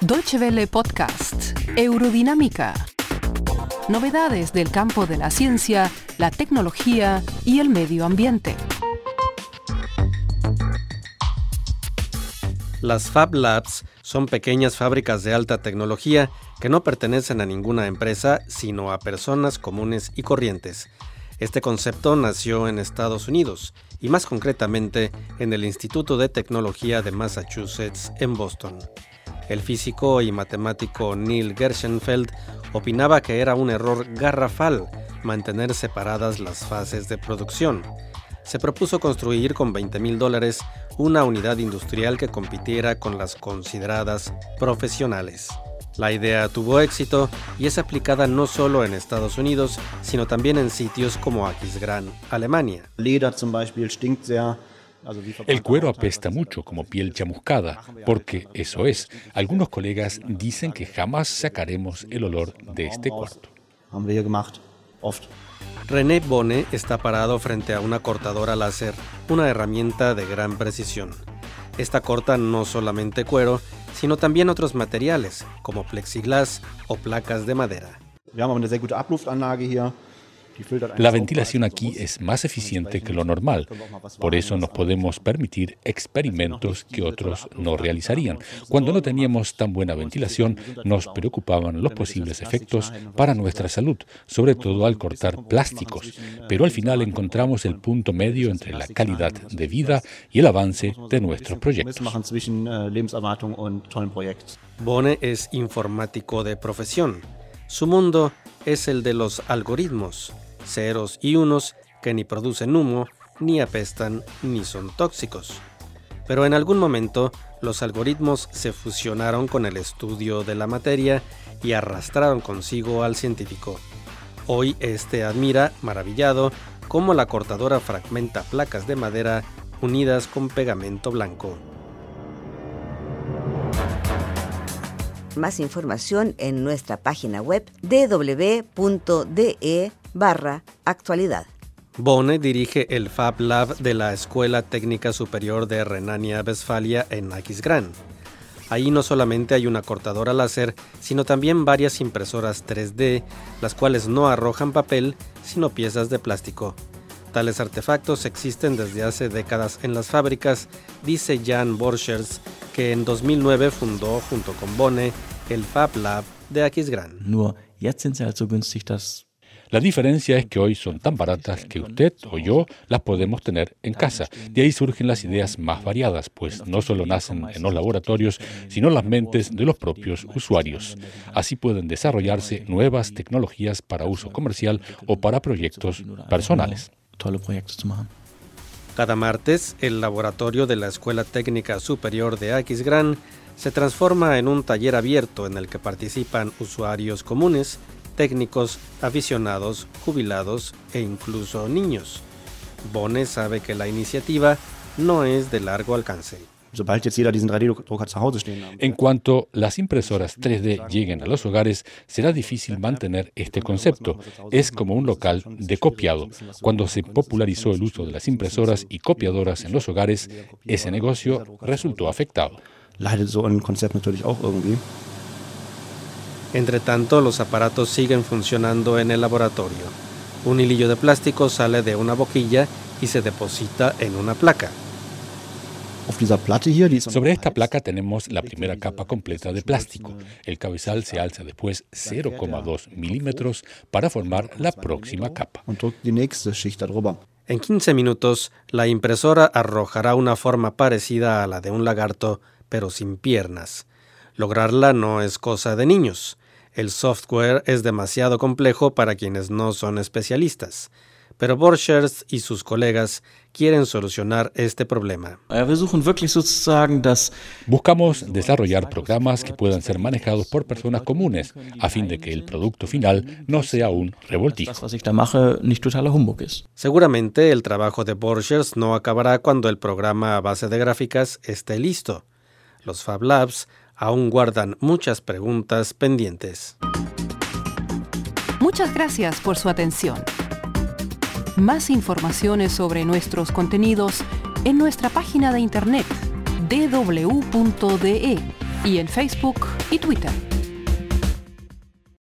Deutsche Welle Podcast, Eurodinámica. Novedades del campo de la ciencia, la tecnología y el medio ambiente. Las Fab Labs son pequeñas fábricas de alta tecnología que no pertenecen a ninguna empresa, sino a personas comunes y corrientes. Este concepto nació en Estados Unidos y más concretamente en el Instituto de Tecnología de Massachusetts en Boston. El físico y matemático Neil Gershenfeld opinaba que era un error garrafal mantener separadas las fases de producción. Se propuso construir con 20 mil dólares una unidad industrial que compitiera con las consideradas profesionales. La idea tuvo éxito y es aplicada no solo en Estados Unidos, sino también en sitios como Aquisgrán, Alemania. El cuero apesta mucho como piel chamuscada, porque eso es. Algunos colegas dicen que jamás sacaremos el olor de este cuarto. René Bone está parado frente a una cortadora láser, una herramienta de gran precisión. Esta corta no solamente cuero, sino también otros materiales, como plexiglas o placas de madera. La ventilación aquí es más eficiente que lo normal. Por eso nos podemos permitir experimentos que otros no realizarían. Cuando no teníamos tan buena ventilación, nos preocupaban los posibles efectos para nuestra salud, sobre todo al cortar plásticos. Pero al final encontramos el punto medio entre la calidad de vida y el avance de nuestros proyectos. Bone es informático de profesión. Su mundo es el de los algoritmos ceros y unos que ni producen humo, ni apestan, ni son tóxicos. Pero en algún momento los algoritmos se fusionaron con el estudio de la materia y arrastraron consigo al científico. Hoy este admira, maravillado, cómo la cortadora fragmenta placas de madera unidas con pegamento blanco. Más información en nuestra página web www.de barra actualidad. Bone dirige el Fab Lab de la Escuela Técnica Superior de Renania-Westfalia en Aquisgrán. Ahí no solamente hay una cortadora láser, sino también varias impresoras 3D, las cuales no arrojan papel, sino piezas de plástico. Tales artefactos existen desde hace décadas en las fábricas, dice Jan Borchers, que en 2009 fundó junto con Bone el Fab Lab de Aquisgrán. La diferencia es que hoy son tan baratas que usted o yo las podemos tener en casa. De ahí surgen las ideas más variadas, pues no solo nacen en los laboratorios, sino en las mentes de los propios usuarios. Así pueden desarrollarse nuevas tecnologías para uso comercial o para proyectos personales. Cada martes, el laboratorio de la Escuela Técnica Superior de Aquisgrán se transforma en un taller abierto en el que participan usuarios comunes técnicos, aficionados, jubilados e incluso niños. Bone sabe que la iniciativa no es de largo alcance. En cuanto las impresoras 3D lleguen a los hogares, será difícil mantener este concepto. Es como un local de copiado. Cuando se popularizó el uso de las impresoras y copiadoras en los hogares, ese negocio resultó afectado. Entre tanto, los aparatos siguen funcionando en el laboratorio. Un hilillo de plástico sale de una boquilla y se deposita en una placa. Sobre esta placa tenemos la primera capa completa de plástico. El cabezal se alza después 0,2 milímetros para formar la próxima capa. En 15 minutos, la impresora arrojará una forma parecida a la de un lagarto, pero sin piernas. Lograrla no es cosa de niños. El software es demasiado complejo para quienes no son especialistas. Pero Borchers y sus colegas quieren solucionar este problema. Buscamos desarrollar programas que puedan ser manejados por personas comunes, a fin de que el producto final no sea un revoltijo. Seguramente el trabajo de Borchers no acabará cuando el programa a base de gráficas esté listo. Los Fab Labs aún guardan muchas preguntas pendientes. Muchas gracias por su atención. Más informaciones sobre nuestros contenidos en nuestra página de internet dw.de y en Facebook y Twitter.